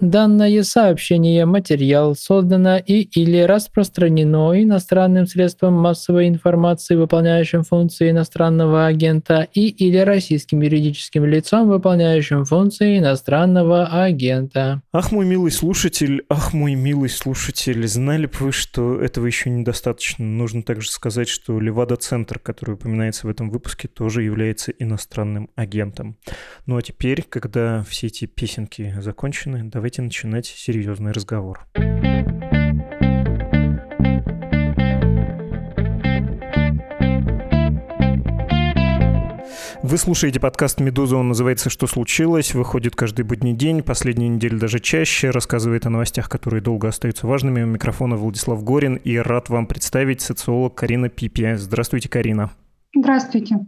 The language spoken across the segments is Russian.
Данное сообщение, материал создано и или распространено иностранным средством массовой информации, выполняющим функции иностранного агента, и или российским юридическим лицом, выполняющим функции иностранного агента. Ах, мой милый слушатель, ах, мой милый слушатель, знали бы вы, что этого еще недостаточно. Нужно также сказать, что Левада-центр, который упоминается в этом выпуске, тоже является иностранным агентом. Ну а теперь, когда все эти песенки закончены, давайте давайте начинать серьезный разговор. Вы слушаете подкаст «Медуза», он называется «Что случилось?», выходит каждый будний день, последнюю неделю даже чаще, рассказывает о новостях, которые долго остаются важными. У микрофона Владислав Горин, и рад вам представить социолог Карина Пипи. Здравствуйте, Карина. Здравствуйте.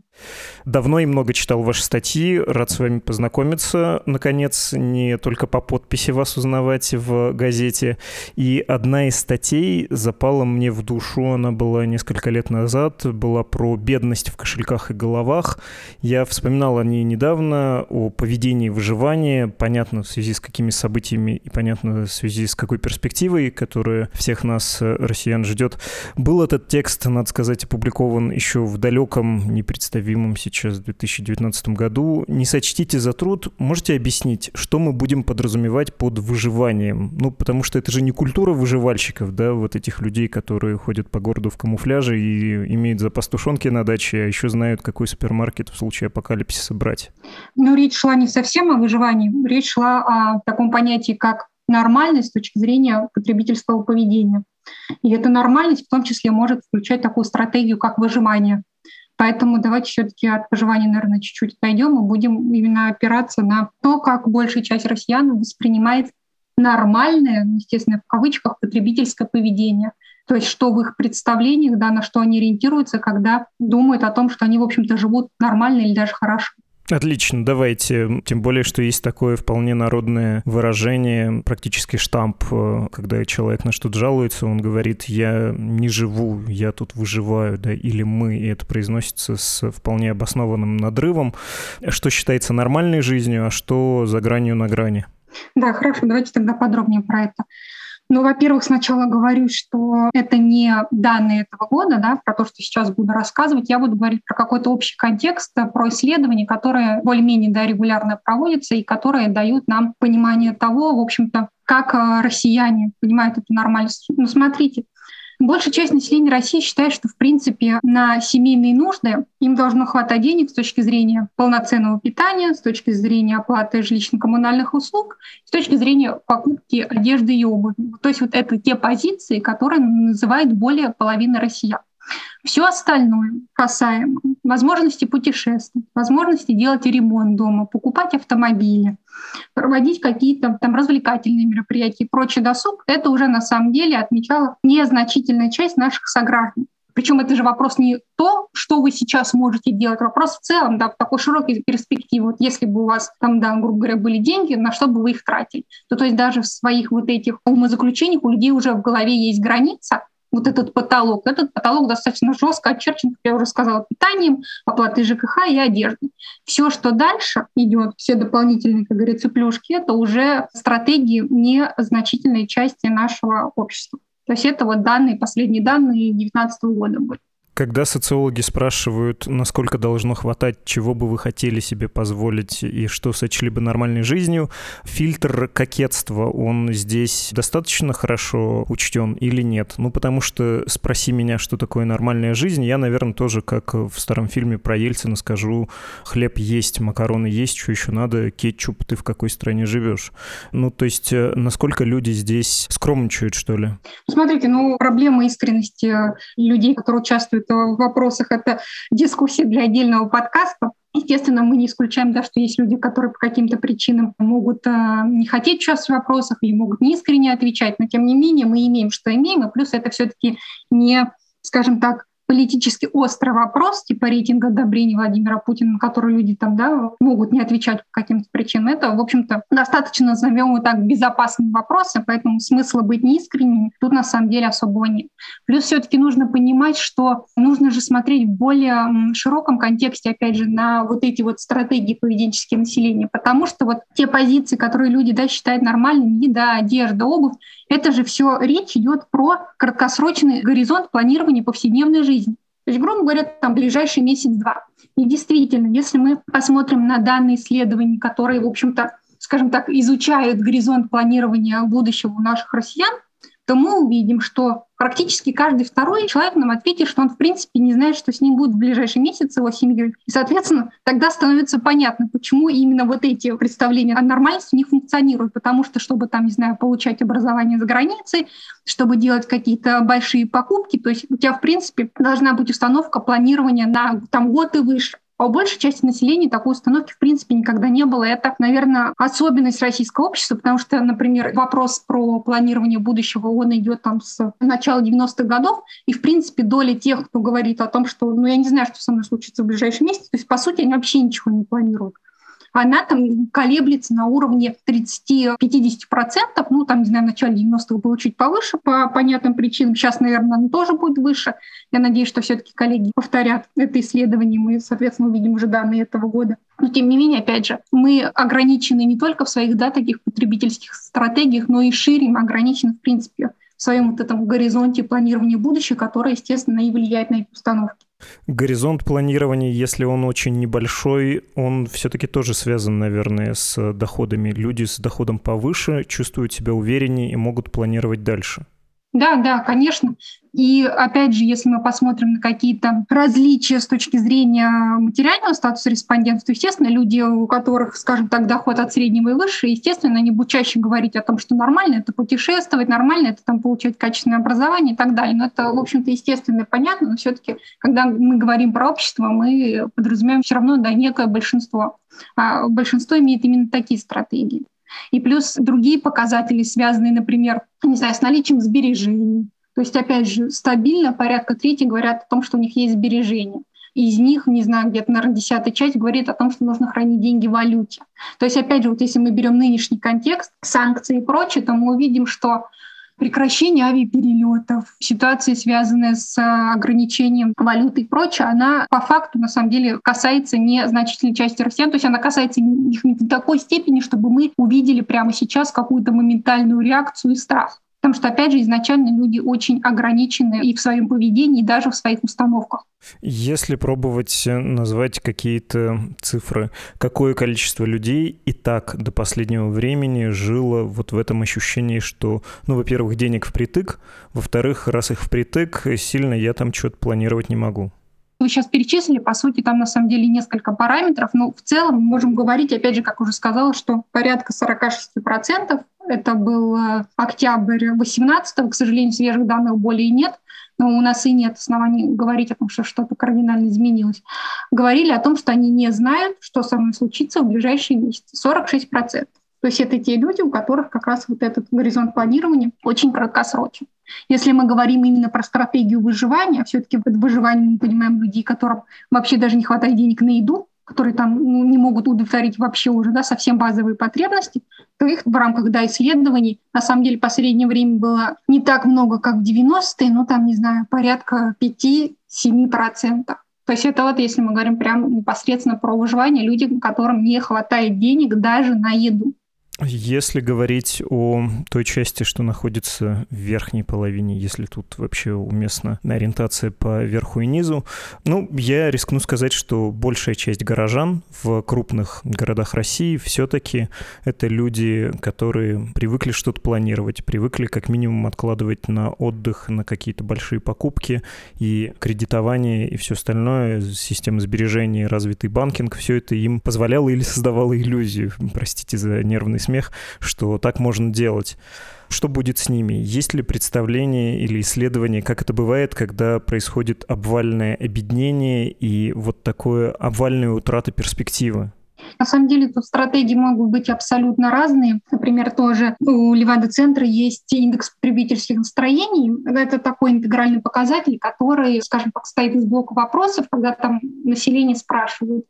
Давно и много читал ваши статьи, рад с вами познакомиться. Наконец, не только по подписи вас узнавать в газете. И одна из статей запала мне в душу, она была несколько лет назад, была про бедность в кошельках и головах. Я вспоминал о ней недавно, о поведении выживания, понятно, в связи с какими событиями и понятно, в связи с какой перспективой, которая всех нас, э, россиян, ждет. Был этот текст, надо сказать, опубликован еще в далеком, непредставимом непоправимым сейчас в 2019 году. Не сочтите за труд. Можете объяснить, что мы будем подразумевать под выживанием? Ну, потому что это же не культура выживальщиков, да, вот этих людей, которые ходят по городу в камуфляже и имеют запас тушенки на даче, а еще знают, какой супермаркет в случае апокалипсиса брать. Ну, речь шла не совсем о выживании, речь шла о таком понятии, как нормальность с точки зрения потребительского поведения. И эта нормальность в том числе может включать такую стратегию, как выживание. Поэтому давайте все-таки от выживания, наверное, чуть-чуть отойдем и будем именно опираться на то, как большая часть россиян воспринимает нормальное, естественно, в кавычках, потребительское поведение. То есть что в их представлениях, да, на что они ориентируются, когда думают о том, что они, в общем-то, живут нормально или даже хорошо. Отлично, давайте. Тем более, что есть такое вполне народное выражение, практически штамп, э, когда человек на что-то жалуется, он говорит, я не живу, я тут выживаю, да, или мы, и это произносится с вполне обоснованным надрывом. Что считается нормальной жизнью, а что за гранью на грани? Да, хорошо, давайте тогда подробнее про это. Ну, во-первых, сначала говорю, что это не данные этого года, да, про то, что сейчас буду рассказывать. Я буду говорить про какой-то общий контекст, про исследования, которые более-менее да, регулярно проводятся и которые дают нам понимание того, в общем-то, как э, россияне понимают эту нормальность. Ну, смотрите, Большая часть населения России считает, что, в принципе, на семейные нужды им должно хватать денег с точки зрения полноценного питания, с точки зрения оплаты жилищно-коммунальных услуг, с точки зрения покупки одежды и обуви. То есть вот это те позиции, которые называют более половины россиян. Все остальное касаемо возможности путешествовать, возможности делать ремонт дома, покупать автомобили, проводить какие-то там развлекательные мероприятия и прочий досуг, это уже на самом деле отмечала незначительная часть наших сограждан. Причем это же вопрос не то, что вы сейчас можете делать, вопрос в целом, да, в такой широкой перспективе. Вот если бы у вас там, да, грубо говоря, были деньги, на что бы вы их тратили, то, то есть даже в своих вот этих умозаключениях у людей уже в голове есть граница, вот этот потолок. Этот потолок достаточно жестко очерчен, как я уже сказала, питанием, оплатой ЖКХ и одеждой. Все, что дальше идет, все дополнительные, как говорится, плюшки, это уже стратегии незначительной части нашего общества. То есть это вот данные, последние данные 2019 года были. Когда социологи спрашивают, насколько должно хватать, чего бы вы хотели себе позволить и что сочли бы нормальной жизнью, фильтр кокетства, он здесь достаточно хорошо учтен или нет? Ну, потому что спроси меня, что такое нормальная жизнь, я, наверное, тоже, как в старом фильме про Ельцина, скажу, хлеб есть, макароны есть, что еще надо, кетчуп, ты в какой стране живешь? Ну, то есть, э, насколько люди здесь скромничают, что ли? Смотрите, ну, проблема искренности людей, которые участвуют вопросах, это дискуссия для отдельного подкаста. Естественно, мы не исключаем, да, что есть люди, которые по каким-то причинам могут э, не хотеть участвовать в вопросах или могут не искренне отвечать, но тем не менее мы имеем, что имеем, и плюс это все-таки не, скажем так, политически острый вопрос, типа рейтинга одобрения Владимира Путина, на который люди там, да, могут не отвечать по каким-то причинам, это, в общем-то, достаточно, назовем его так, безопасные вопросы, поэтому смысла быть неискренним тут на самом деле особого нет. Плюс все-таки нужно понимать, что нужно же смотреть в более широком контексте, опять же, на вот эти вот стратегии поведенческие населения, потому что вот те позиции, которые люди, да, считают нормальными, еда, одежда, обувь, это же все речь идет про краткосрочный горизонт планирования повседневной жизни. То есть, грубо говоря, там ближайший месяц-два. И действительно, если мы посмотрим на данные исследований, которые, в общем-то, скажем так, изучают горизонт планирования будущего у наших россиян, то мы увидим, что практически каждый второй человек нам ответит, что он в принципе не знает, что с ним будет в ближайший месяц его семьей. И, соответственно, тогда становится понятно, почему именно вот эти представления о нормальности не функционируют. Потому что, чтобы там, не знаю, получать образование за границей, чтобы делать какие-то большие покупки, то есть у тебя, в принципе, должна быть установка планирования на там, год и выше. А у большей части населения такой установки в принципе никогда не было. Это, наверное, особенность российского общества, потому что, например, вопрос про планирование будущего, он идет там с начала 90-х годов, и, в принципе, доля тех, кто говорит о том, что, ну, я не знаю, что со мной случится в ближайший месяц, то есть, по сути, они вообще ничего не планируют она там колеблется на уровне 30-50%, ну, там, не знаю, в начале 90-х было чуть повыше по понятным причинам, сейчас, наверное, оно тоже будет выше. Я надеюсь, что все-таки коллеги повторят это исследование, мы, соответственно, увидим уже данные этого года. Но, тем не менее, опять же, мы ограничены не только в своих, да, таких потребительских стратегиях, но и шире мы ограничены, в принципе, в своем вот этом горизонте планирования будущего, которое, естественно, и влияет на эти установки. Горизонт планирования, если он очень небольшой, он все-таки тоже связан, наверное, с доходами. Люди с доходом повыше чувствуют себя увереннее и могут планировать дальше. Да, да, конечно. И опять же, если мы посмотрим на какие-то различия с точки зрения материального статуса респондентов, то, естественно, люди, у которых, скажем так, доход от среднего и выше, естественно, они будут чаще говорить о том, что нормально это путешествовать, нормально это там получать качественное образование и так далее. Но это, в общем-то, естественно и понятно, но все-таки, когда мы говорим про общество, мы подразумеваем все равно да, некое большинство. А большинство имеет именно такие стратегии. И плюс другие показатели, связанные, например, не знаю, с наличием сбережений. То есть, опять же, стабильно порядка трети говорят о том, что у них есть сбережения. Из них, не знаю, где-то, наверное, десятая часть говорит о том, что нужно хранить деньги в валюте. То есть, опять же, вот если мы берем нынешний контекст, санкции и прочее, то мы увидим, что прекращение авиаперелетов, ситуация, связанная с а, ограничением валюты и прочее, она по факту на самом деле касается незначительной части россиян, то есть она касается их не в такой степени, чтобы мы увидели прямо сейчас какую-то моментальную реакцию и страх. Потому что, опять же, изначально люди очень ограничены и в своем поведении, и даже в своих установках. Если пробовать э, назвать какие-то цифры, какое количество людей и так до последнего времени жило вот в этом ощущении, что, ну, во-первых, денег впритык, во-вторых, раз их впритык, сильно я там что-то планировать не могу. Вы сейчас перечислили, по сути, там на самом деле несколько параметров, но в целом мы можем говорить, опять же, как уже сказала, что порядка 46% это был э, октябрь 18 к сожалению, свежих данных более нет, но у нас и нет оснований говорить о том, что что-то кардинально изменилось. Говорили о том, что они не знают, что со мной случится в ближайшие месяцы. 46%. То есть это те люди, у которых как раз вот этот горизонт планирования очень краткосрочен. Если мы говорим именно про стратегию выживания, все-таки под выживанием мы понимаем людей, которым вообще даже не хватает денег на еду, которые там ну, не могут удовлетворить вообще уже да, совсем базовые потребности, то их в рамках да, исследований на самом деле в последнее время было не так много, как в 90-е, но там, не знаю, порядка 5-7%. То есть это вот если мы говорим прямо непосредственно про выживание, люди, которым не хватает денег даже на еду. Если говорить о той части, что находится в верхней половине, если тут вообще уместна ориентация по верху и низу, ну, я рискну сказать, что большая часть горожан в крупных городах России все-таки это люди, которые привыкли что-то планировать, привыкли как минимум откладывать на отдых, на какие-то большие покупки и кредитование и все остальное, система сбережений, развитый банкинг, все это им позволяло или создавало иллюзию, простите за нервный смех, что так можно делать. Что будет с ними? Есть ли представление или исследование, как это бывает, когда происходит обвальное обеднение и вот такое обвальная утрата перспективы? На самом деле тут стратегии могут быть абсолютно разные. Например, тоже у Левада-центра есть индекс потребительских настроений. Это такой интегральный показатель, который, скажем так, стоит из блока вопросов, когда там население спрашивают,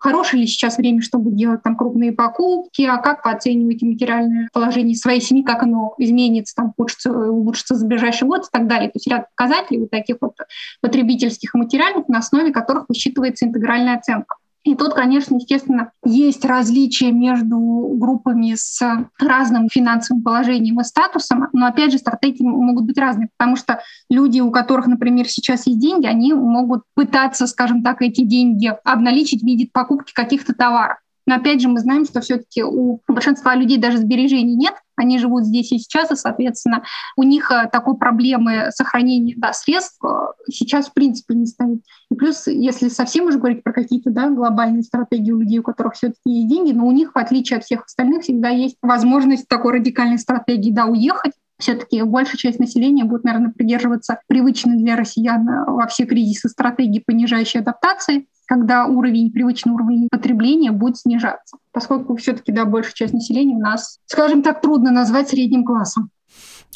хорошее ли сейчас время, чтобы делать там крупные покупки, а как вы оцениваете материальное положение своей семьи, как оно изменится, там, улучшится, улучшится за ближайший год и так далее. То есть ряд показателей вот таких вот потребительских материальных, на основе которых высчитывается интегральная оценка. И тут, конечно, естественно, есть различия между группами с разным финансовым положением и статусом, но, опять же, стратегии могут быть разные, потому что люди, у которых, например, сейчас есть деньги, они могут пытаться, скажем так, эти деньги обналичить в виде покупки каких-то товаров. Но опять же, мы знаем, что все-таки у большинства людей даже сбережений нет, они живут здесь и сейчас, и, соответственно, у них э, такой проблемы сохранения да, средств э, сейчас в принципе не стоит. И плюс, если совсем уже говорить про какие-то да, глобальные стратегии у людей, у которых все-таки есть деньги, но у них, в отличие от всех остальных, всегда есть возможность такой радикальной стратегии да, уехать, все-таки большая часть населения будет, наверное, придерживаться привычной для россиян э, во все кризисы стратегии понижающей адаптации, когда уровень, привычный уровень потребления будет снижаться, поскольку все-таки да, большая часть населения у нас, скажем так, трудно назвать средним классом.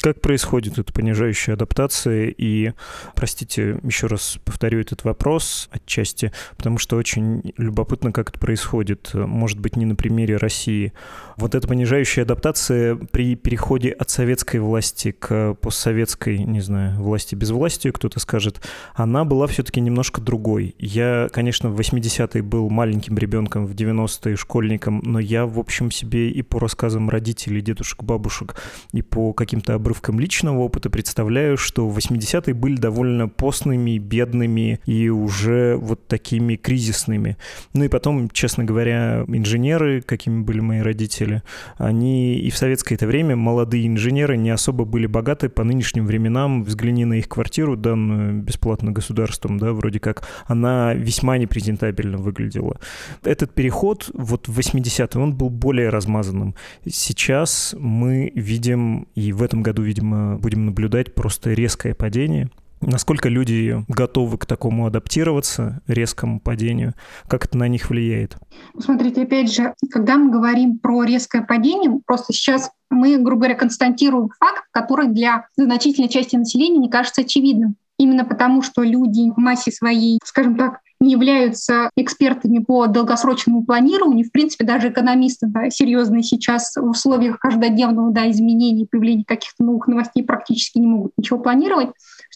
Как происходит эта понижающая адаптация? И, простите, еще раз повторю этот вопрос отчасти, потому что очень любопытно, как это происходит. Может быть, не на примере России. Вот эта понижающая адаптация при переходе от советской власти к постсоветской, не знаю, власти без власти, кто-то скажет, она была все-таки немножко другой. Я, конечно, в 80-е был маленьким ребенком, в 90-е школьником, но я, в общем, себе и по рассказам родителей, дедушек, бабушек, и по каким-то обрывкам личного опыта представляю, что 80-е были довольно постными, бедными и уже вот такими кризисными. Ну и потом, честно говоря, инженеры, какими были мои родители, они и в советское это время, молодые инженеры, не особо были богаты по нынешним временам. Взгляни на их квартиру, данную бесплатно государством, да, вроде как, она весьма непрезентабельно выглядела. Этот переход вот в 80-е, он был более размазанным. Сейчас мы видим, и в этом году году, видимо, будем наблюдать просто резкое падение. Насколько люди готовы к такому адаптироваться, резкому падению? Как это на них влияет? Смотрите, опять же, когда мы говорим про резкое падение, просто сейчас мы, грубо говоря, констатируем факт, который для значительной части населения не кажется очевидным. Именно потому, что люди в массе своей, скажем так, не являются экспертами по долгосрочному планированию. В принципе, даже экономисты да, серьезные сейчас в условиях каждодневного да, изменений, появления каких-то новых новостей практически не могут ничего планировать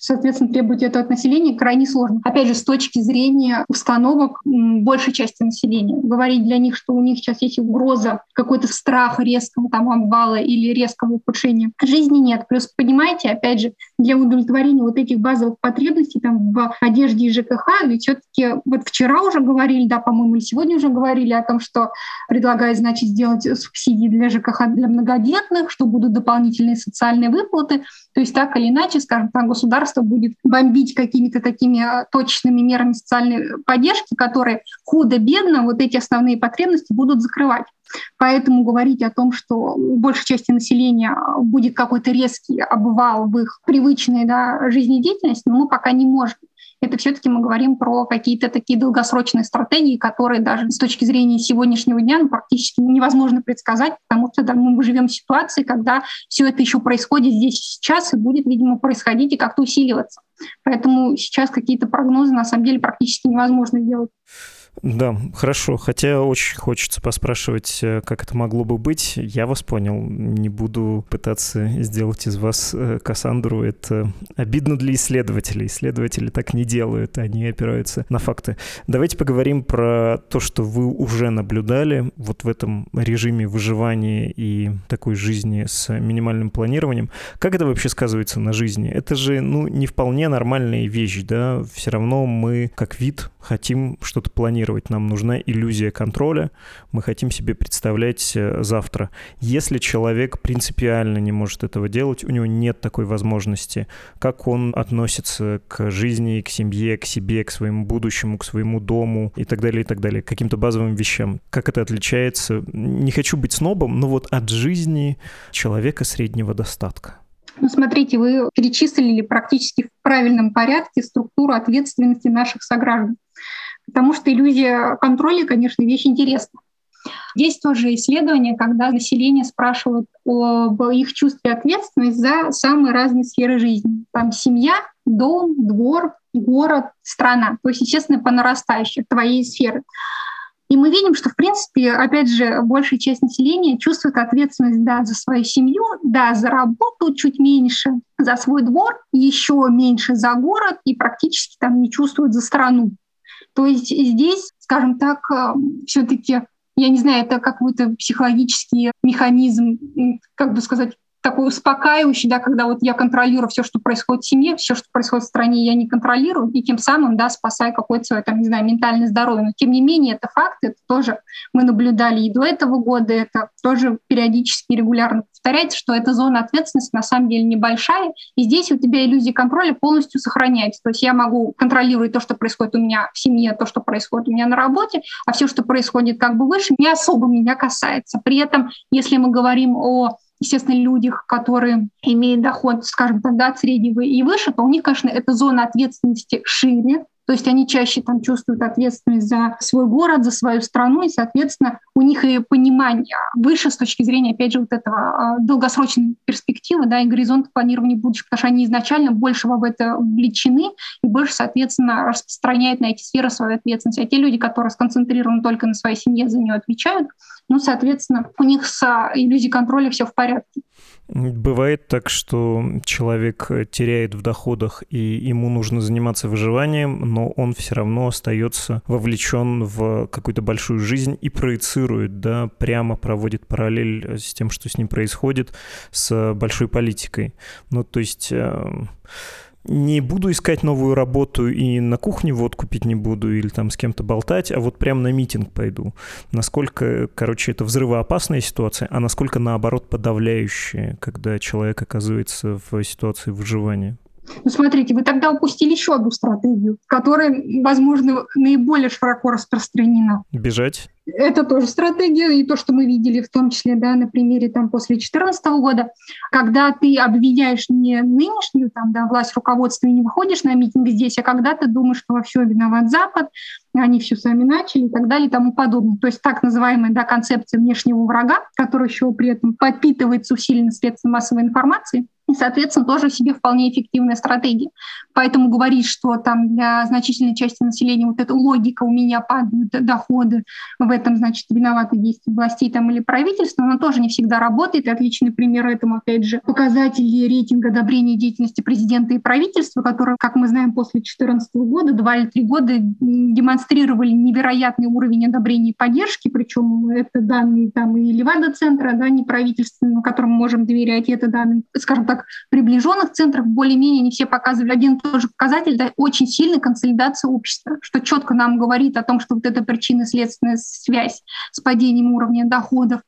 соответственно, требовать это от населения крайне сложно. Опять же, с точки зрения установок большей части населения. Говорить для них, что у них сейчас есть угроза какой-то страх резкого там обвала или резкого ухудшения жизни нет. Плюс, понимаете, опять же, для удовлетворения вот этих базовых потребностей там в одежде и ЖКХ, ведь все-таки вот вчера уже говорили, да, по-моему, и сегодня уже говорили о том, что предлагают, значит, сделать субсидии для ЖКХ для многодетных, что будут дополнительные социальные выплаты. То есть так или иначе, скажем так, государство будет бомбить какими-то такими а, точными мерами социальной поддержки, которые худо-бедно вот эти основные потребности будут закрывать. Поэтому говорить о том, что у большей части населения будет какой-то резкий обвал в их привычной да, жизнедеятельности, мы пока не можем это все-таки мы говорим про какие-то такие долгосрочные стратегии, которые даже с точки зрения сегодняшнего дня ну, практически невозможно предсказать, потому что да, мы живем в ситуации, когда все это еще происходит здесь сейчас и будет, видимо, происходить и как-то усиливаться. Поэтому сейчас какие-то прогнозы на самом деле практически невозможно делать. Да, хорошо. Хотя очень хочется поспрашивать, э, как это могло бы быть. Я вас понял. Не буду пытаться сделать из вас э, Кассандру. Это обидно для исследователей. Исследователи так не делают. Они опираются на факты. Давайте поговорим про то, что вы уже наблюдали вот в этом режиме выживания и такой жизни с минимальным планированием. Как это вообще сказывается на жизни? Это же, ну, не вполне нормальная вещь, да? Все равно мы, как вид, хотим что-то планировать, нам нужна иллюзия контроля, мы хотим себе представлять э, завтра. Если человек принципиально не может этого делать, у него нет такой возможности, как он относится к жизни, к семье, к себе, к своему будущему, к своему дому и так далее, и так далее, к каким-то базовым вещам. Как это отличается? Не хочу быть снобом, но вот от жизни человека среднего достатка. Ну, смотрите, вы перечислили практически в правильном порядке структуру ответственности наших сограждан. Потому что иллюзия контроля, конечно, вещь интересная. Есть тоже исследования, когда население спрашивают об их чувстве ответственности за самые разные сферы жизни. Там семья, дом, двор, город, страна. То есть, естественно, по нарастающей твоей сферы. И мы видим, что, в принципе, опять же, большая часть населения чувствует ответственность да, за свою семью, да, за работу чуть меньше, за свой двор, еще меньше за город и практически там не чувствует за страну. То есть здесь, скажем так, э, все-таки я не знаю, это какой-то психологический механизм, как бы сказать, такой успокаивающий, да, когда вот я контролирую все, что происходит в семье, все, что происходит в стране, я не контролирую, и тем самым, да, спасаю какое-то свое, там, не знаю, ментальное здоровье. Но тем не менее, это факт, это тоже мы наблюдали и до этого года, это тоже периодически регулярно повторяется, что эта зона ответственности на самом деле небольшая, и здесь у тебя иллюзия контроля полностью сохраняется. То есть я могу контролировать то, что происходит у меня в семье, то, что происходит у меня на работе, а все, что происходит как бы выше, не особо меня касается. При этом, если мы говорим о естественно, людях, которые имеют доход, скажем так, да, среднего и выше, то у них, конечно, эта зона ответственности шире, то есть они чаще там чувствуют ответственность за свой город, за свою страну, и, соответственно, у них и понимание выше с точки зрения, опять же, вот этого а, долгосрочной перспективы, да, и горизонта планирования будущего, потому что они изначально больше в это вовлечены и больше, соответственно, распространяют на эти сферы свою ответственность. А те люди, которые сконцентрированы только на своей семье, за нее отвечают, ну, соответственно, у них с иллюзией контроля все в порядке. Бывает так, что человек теряет в доходах, и ему нужно заниматься выживанием, но он все равно остается вовлечен в какую-то большую жизнь и проецирует, да, прямо проводит параллель с тем, что с ним происходит, с большой политикой. Ну, то есть э, не буду искать новую работу и на кухне водку пить не буду или там с кем-то болтать, а вот прям на митинг пойду. Насколько, короче, это взрывоопасная ситуация, а насколько, наоборот, подавляющая, когда человек оказывается в ситуации выживания? Ну, смотрите, вы тогда упустили еще одну стратегию, которая, возможно, наиболее широко распространена. Бежать? Это тоже стратегия, и то, что мы видели в том числе да, на примере там, после 2014 года, когда ты обвиняешь не нынешнюю там, да, власть руководства и не выходишь на митинг здесь, а когда ты думаешь, что во всем виноват Запад, они все сами начали и так далее и тому подобное. То есть так называемая да, концепция внешнего врага, которая еще при этом подпитывается усиленно средством массовой информации, и, соответственно, тоже себе вполне эффективная стратегия. Поэтому говорить, что там для значительной части населения вот эта логика у меня падают доходы, в этом, значит, виноваты действия властей там или правительства, она тоже не всегда работает. И отличный пример этому, опять же, показатели рейтинга одобрения деятельности президента и правительства, которые, как мы знаем, после 2014 года, два или три года демонстрировали невероятный уровень одобрения и поддержки, причем это данные там и Левада-центра, да, неправительственного, которым мы можем доверять, и это данные, скажем так, приближенных центров, более-менее не все показывали один и тот же показатель, да, очень сильная консолидация общества, что четко нам говорит о том, что вот эта причинно-следственная связь с падением уровня доходов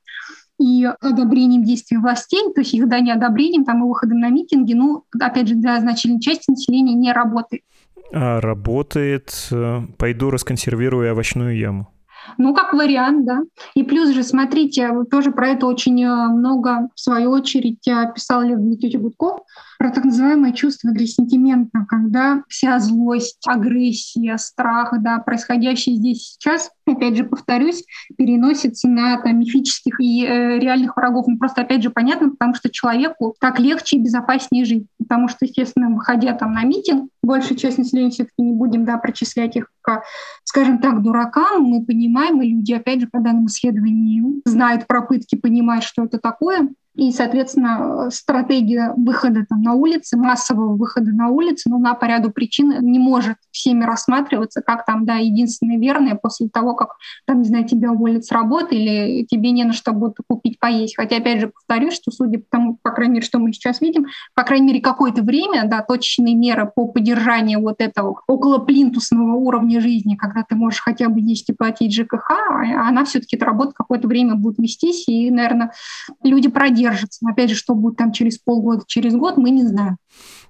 и одобрением действий властей, то есть их да, неодобрением, там, и выходом на митинги, ну, опять же, для значительной части населения не работает. А работает, пойду расконсервирую овощную яму. Ну, как вариант, да. И плюс же, смотрите, тоже про это очень э, много, в свою очередь, э, писал Лев Дмитриевич Гудков, про так называемое чувство агрессентимента, когда вся злость, агрессия, страх, да, происходящее здесь сейчас, опять же, повторюсь, переносится на там, мифических и э, реальных врагов. Ну, просто, опять же, понятно, потому что человеку так легче и безопаснее жить. Потому что, естественно, выходя там на митинг, большая часть населения все-таки не будем да, причислять их к, скажем так, дуракам. Мы понимаем, и люди, опять же, по данным исследованию, знают про пытки, понимают, что это такое. И, соответственно, стратегия выхода там, на улицы, массового выхода на улицы, ну, на по ряду причин не может всеми рассматриваться как там, да, единственное верное после того, как, там, не знаю, тебя уволят с работы или тебе не на что будет купить поесть. Хотя, опять же, повторюсь, что судя по тому, по крайней мере, что мы сейчас видим, по крайней мере, какое-то время, да, точечные меры по поддержанию вот этого около плинтусного уровня жизни, когда ты можешь хотя бы есть и платить ЖКХ, а она все-таки эта работа какое-то время будет вестись, и, наверное, люди продержатся держится. Но опять же, что будет там через полгода, через год, мы не знаем.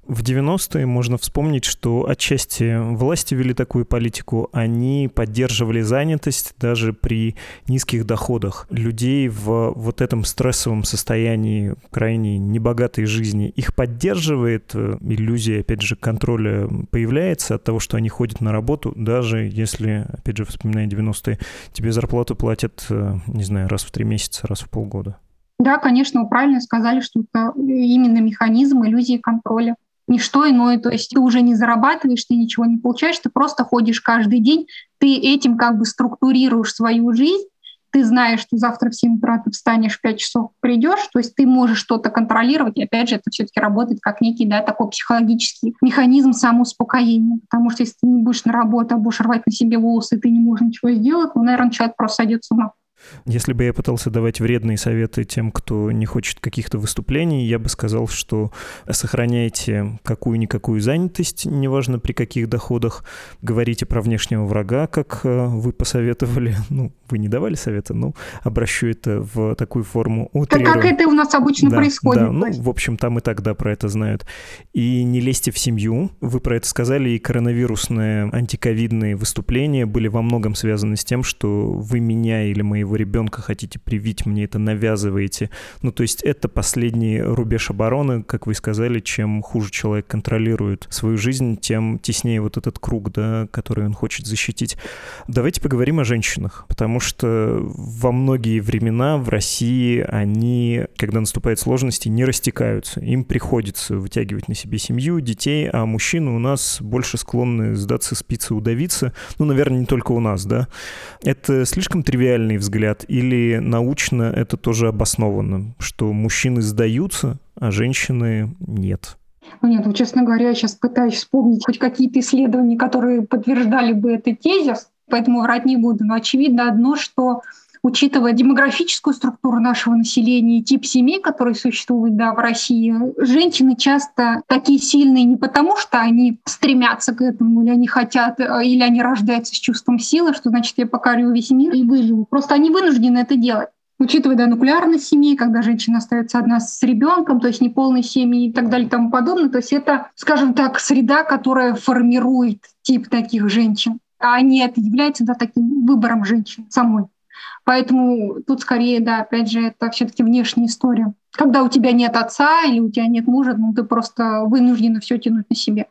В 90-е можно вспомнить, что отчасти власти вели такую политику, они поддерживали занятость даже при низких доходах. Людей в вот этом стрессовом состоянии крайне небогатой жизни, их поддерживает иллюзия, опять же, контроля появляется от того, что они ходят на работу, даже если, опять же, вспоминая 90-е, тебе зарплату платят, э, не знаю, раз в три месяца, раз в полгода. Да, конечно, вы правильно сказали, что это именно механизм иллюзии контроля. Ничто иное, то есть ты уже не зарабатываешь, ты ничего не получаешь, ты просто ходишь каждый день, ты этим как бы структурируешь свою жизнь, ты знаешь, что завтра в 7 утра ты встанешь в 5 часов, придешь, то есть ты можешь что-то контролировать, и опять же это все-таки работает как некий да, такой психологический механизм самоуспокоения, потому что если ты не будешь на работу, а будешь рвать на себе волосы, и ты не можешь ничего сделать, ну, наверное, человек просто сойдет с ума. Если бы я пытался давать вредные советы тем, кто не хочет каких-то выступлений, я бы сказал, что сохраняйте какую-никакую занятость, неважно при каких доходах, говорите про внешнего врага, как э, вы посоветовали. Ну, вы не давали совета, но обращу это в такую форму утрирую. Как это у нас обычно да, происходит. Да, ну, в общем, там и тогда про это знают. И не лезьте в семью. Вы про это сказали, и коронавирусные антиковидные выступления были во многом связаны с тем, что вы меня или моего моего ребенка хотите привить, мне это навязываете. Ну, то есть это последний рубеж обороны, как вы сказали, чем хуже человек контролирует свою жизнь, тем теснее вот этот круг, да, который он хочет защитить. Давайте поговорим о женщинах, потому что во многие времена в России они, когда наступают сложности, не растекаются. Им приходится вытягивать на себе семью, детей, а мужчины у нас больше склонны сдаться спицы удавиться. Ну, наверное, не только у нас, да. Это слишком тривиальный взгляд взгляд, или научно это тоже обосновано, что мужчины сдаются, а женщины нет? Ну нет, ну, честно говоря, я сейчас пытаюсь вспомнить хоть какие-то исследования, которые подтверждали бы этот тезис, поэтому врать не буду. Но очевидно одно, что учитывая демографическую структуру нашего населения и тип семей, который существует да, в России, женщины часто такие сильные не потому, что они стремятся к этому, или они хотят, э, или они рождаются с чувством силы, что значит я покорю весь мир и выживу. Просто они вынуждены это делать учитывая да, нуклеарность семьи, когда женщина остается одна с ребенком, то есть неполной семьи и так далее и тому подобное. То есть это, скажем так, среда, которая формирует тип таких женщин. А они это являются да, таким выбором женщин самой. Поэтому тут скорее, да, опять же, это все-таки внешняя история. Когда у тебя нет отца или у тебя нет мужа, ну ты просто вынуждена все тянуть на себе.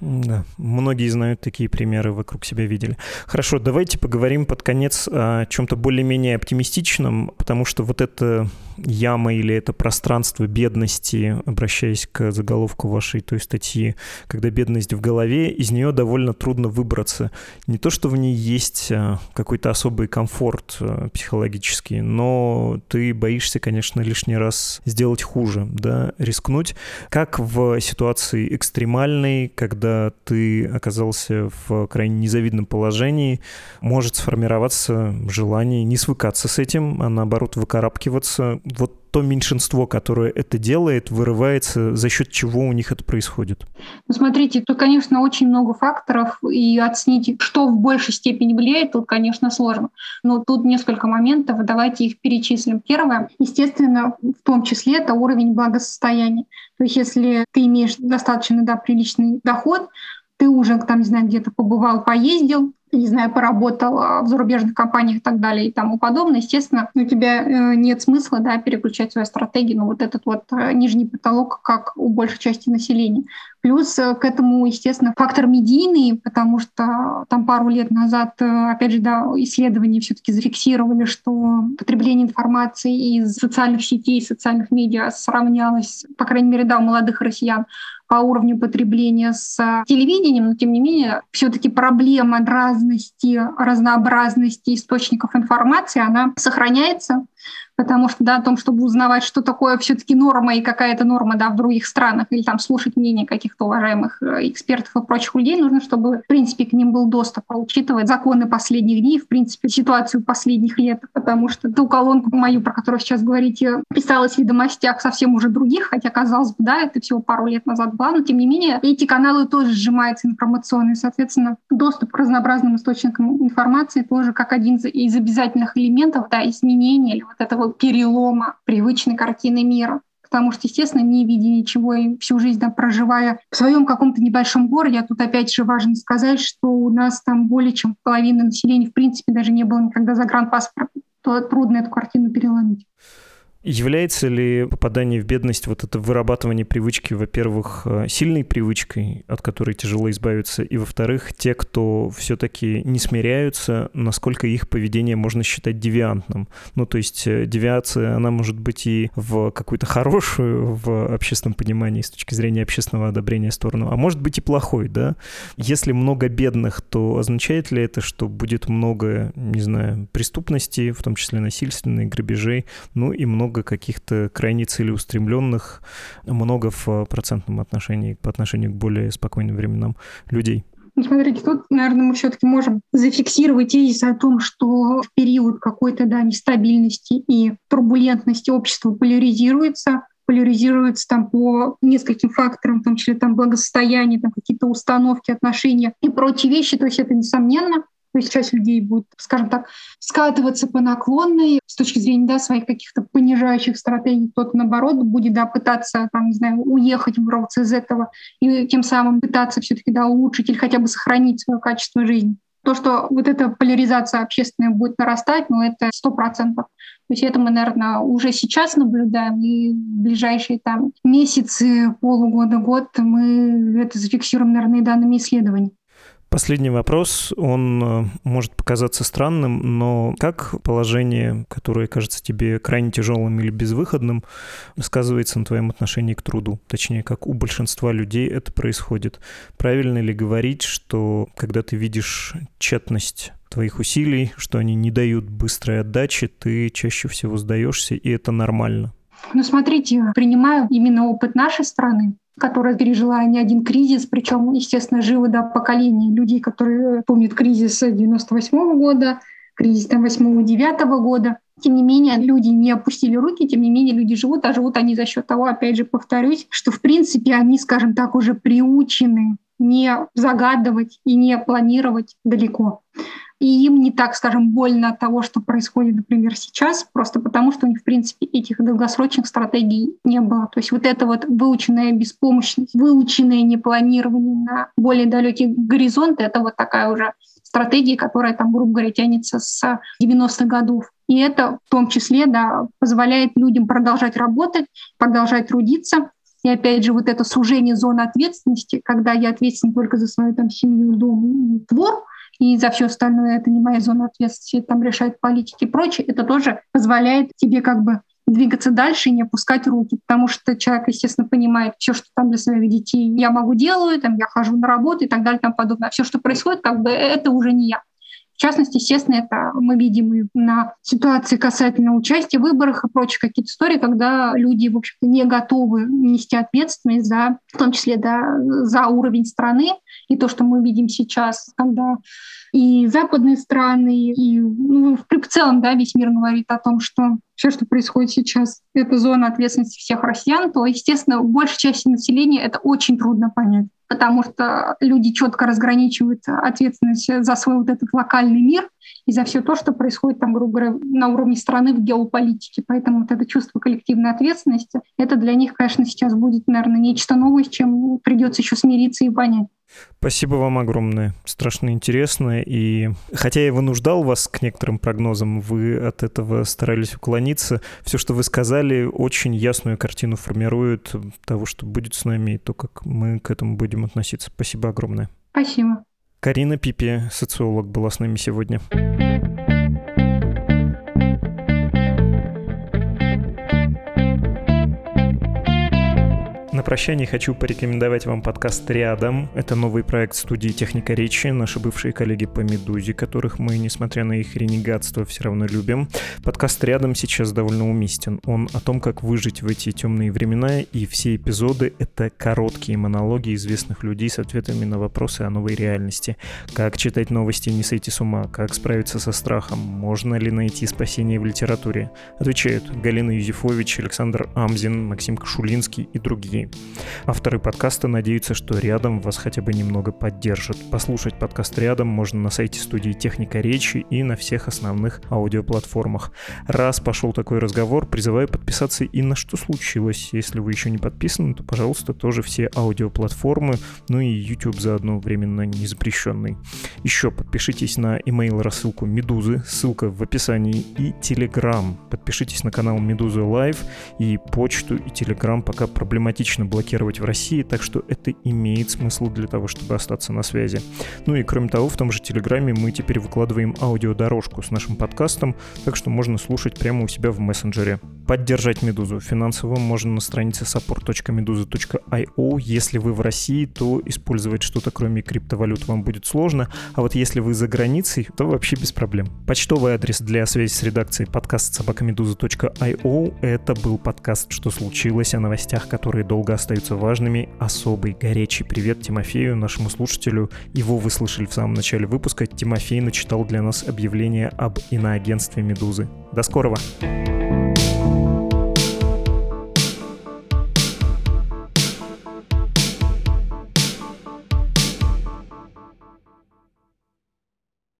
Да, многие знают такие примеры, вокруг себя видели. Хорошо, давайте поговорим под конец о чем-то более-менее оптимистичном, потому что вот эта яма или это пространство бедности, обращаясь к заголовку вашей той статьи, когда бедность в голове, из нее довольно трудно выбраться. Не то, что в ней есть а, какой-то особый комфорт а, психологический, но ты боишься, конечно, лишний раз сделать хуже, да, рискнуть. Как в ситуации экстремальной, когда ты оказался в крайне незавидном положении, может сформироваться желание не свыкаться с этим, а наоборот выкарабкиваться. Вот то меньшинство, которое это делает, вырывается, за счет чего у них это происходит? Ну, смотрите, тут, конечно, очень много факторов, и оценить, что в большей степени влияет, тут, конечно, сложно. Но тут несколько моментов, давайте их перечислим. Первое, естественно, в том числе это уровень благосостояния. То есть если ты имеешь достаточно да, приличный доход, ты уже там, не знаю, где-то побывал, поездил, не знаю, поработал в зарубежных компаниях и так далее и тому подобное, естественно, у тебя э, нет смысла да, переключать свою стратегию на вот этот вот э, нижний потолок, как у большей части населения. Плюс э, к этому, естественно, фактор медийный, потому что там пару лет назад, опять же, да, исследования все-таки зафиксировали, что потребление информации из социальных сетей, социальных медиа сравнялось, по крайней мере, да, у молодых россиян по уровню потребления с телевидением, но тем не менее все-таки проблема разности, разнообразности источников информации, она сохраняется потому что, да, о том, чтобы узнавать, что такое все-таки норма и какая-то норма, да, в других странах, или там слушать мнение каких-то уважаемых э, экспертов и прочих людей, нужно, чтобы, в принципе, к ним был доступ, а учитывать законы последних дней, в принципе, ситуацию последних лет, потому что ту колонку мою, про которую сейчас говорите, писалась в ведомостях совсем уже других, хотя, казалось бы, да, это всего пару лет назад было, но, тем не менее, эти каналы тоже сжимаются информационные, соответственно, доступ к разнообразным источникам информации тоже как один из обязательных элементов, да, изменения или вот этого перелома привычной картины мира. потому что, естественно, не видя ничего и всю жизнь там, проживая в своем каком-то небольшом городе, а тут опять же важно сказать, что у нас там более чем половина населения в принципе даже не было никогда загранпаспорта, то трудно эту картину переломить. Является ли попадание в бедность, вот это вырабатывание привычки, во-первых, э, сильной привычкой, от которой тяжело избавиться, и, во-вторых, те, кто все-таки не смиряются, насколько их поведение можно считать девиантным? Ну, то есть э, девиация, она может быть и в какую-то хорошую в общественном понимании с точки зрения общественного одобрения сторону, а может быть и плохой, да? Если много бедных, то означает ли это, что будет много, не знаю, преступностей, в том числе насильственной, грабежей, ну и много много каких-то крайне целеустремленных, много в процентном отношении по отношению к более спокойным временам людей. Ну, смотрите, тут, наверное, мы все-таки можем зафиксировать тезис о том, что в период какой-то да, нестабильности и турбулентности общество поляризируется, поляризируется там по нескольким факторам, в том числе там благосостояние, там какие-то установки, отношения и прочие вещи. То есть это несомненно. Часть людей будет, скажем так, скатываться по наклонной с точки зрения да, своих каких-то понижающих стратегий. Кто-то, наоборот, будет да, пытаться, там, не знаю, уехать, вырваться из этого и тем самым пытаться все таки да, улучшить или хотя бы сохранить свое качество жизни. То, что вот эта поляризация общественная будет нарастать, ну, это сто процентов. То есть это мы, наверное, уже сейчас наблюдаем, и в ближайшие там месяцы, полугода, год мы это зафиксируем, наверное, и данными исследований. Последний вопрос, он э, может показаться странным, но как положение, которое кажется тебе крайне тяжелым или безвыходным, сказывается на твоем отношении к труду? Точнее, как у большинства людей это происходит. Правильно ли говорить, что когда ты видишь тщетность твоих усилий, что они не дают быстрой отдачи, ты чаще всего сдаешься, и это нормально? Ну, смотрите, принимаю именно опыт нашей страны, которая пережила не один кризис, причем, естественно, живы до поколения людей, которые помнят кризис 98 -го года, кризис там 8-9 года. Тем не менее, люди не опустили руки, тем не менее, люди живут, а живут они за счет того, опять же, повторюсь, что, в принципе, они, скажем так, уже приучены не загадывать и не планировать далеко и им не так, скажем, больно от того, что происходит, например, сейчас, просто потому что у них, в принципе, этих долгосрочных стратегий не было. То есть вот это вот выученная беспомощность, выученное непланирование на более далекий горизонт, это вот такая уже стратегия, которая там, грубо говоря, тянется с 90-х годов. И это в том числе да, позволяет людям продолжать работать, продолжать трудиться, и опять же, вот это сужение зоны ответственности, когда я ответственен только за свою там семью, дом и двор, и за все остальное это не моя зона ответственности, там решают политики и прочее, это тоже позволяет тебе как бы двигаться дальше и не опускать руки, потому что человек, естественно, понимает все, что там для своих детей я могу делаю, там я хожу на работу и так далее тому подобное. А все, что происходит, как бы это уже не я. В частности, естественно, это мы видим и на ситуации касательно участия в выборах и прочих какие-то истории, когда люди, в общем-то, не готовы нести ответственность за, в том числе, да, за уровень страны. И то, что мы видим сейчас, когда и западные страны, и ну, в целом да, весь мир говорит о том, что все, что происходит сейчас, это зона ответственности всех россиян, то, естественно, большей части населения это очень трудно понять потому что люди четко разграничивают ответственность за свой вот этот локальный мир и за все то, что происходит там, грубо говоря, на уровне страны в геополитике. Поэтому вот это чувство коллективной ответственности, это для них, конечно, сейчас будет, наверное, нечто новое, с чем придется еще смириться и понять. Спасибо вам огромное. Страшно интересно. И хотя я вынуждал вас к некоторым прогнозам, вы от этого старались уклониться. Все, что вы сказали, очень ясную картину формирует того, что будет с нами, и то, как мы к этому будем относиться. Спасибо огромное. Спасибо. Карина Пипи, социолог, была с нами сегодня. На прощание хочу порекомендовать вам подкаст «Рядом». Это новый проект студии «Техника речи», наши бывшие коллеги по «Медузе», которых мы, несмотря на их ренегатство, все равно любим. Подкаст «Рядом» сейчас довольно уместен. Он о том, как выжить в эти темные времена, и все эпизоды — это короткие монологи известных людей с ответами на вопросы о новой реальности. Как читать новости не сойти с ума, как справиться со страхом, можно ли найти спасение в литературе. Отвечают Галина Юзефович, Александр Амзин, Максим Кашулинский и другие. Авторы подкаста надеются, что рядом вас хотя бы немного поддержат. Послушать подкаст рядом можно на сайте студии «Техника речи» и на всех основных аудиоплатформах. Раз пошел такой разговор, призываю подписаться и на «Что случилось?». Если вы еще не подписаны, то, пожалуйста, тоже все аудиоплатформы, ну и YouTube заодно временно не запрещенный. Еще подпишитесь на email рассылку Медузы, ссылка в описании, и Telegram. Подпишитесь на канал Медузы Live и почту и Telegram пока проблематично блокировать в России, так что это имеет смысл для того, чтобы остаться на связи. Ну и кроме того, в том же Телеграме мы теперь выкладываем аудиодорожку с нашим подкастом, так что можно слушать прямо у себя в мессенджере. Поддержать Медузу финансово можно на странице support.meduza.io. Если вы в России, то использовать что-то кроме криптовалют вам будет сложно, а вот если вы за границей, то вообще без проблем. Почтовый адрес для связи с редакцией подкаст собакамедуза.io. Это был подкаст «Что случилось?» о новостях, которые долго остаются важными. Особый горячий привет Тимофею, нашему слушателю. Его вы слышали в самом начале выпуска. Тимофей начитал для нас объявление об иноагентстве «Медузы». До скорого! thank you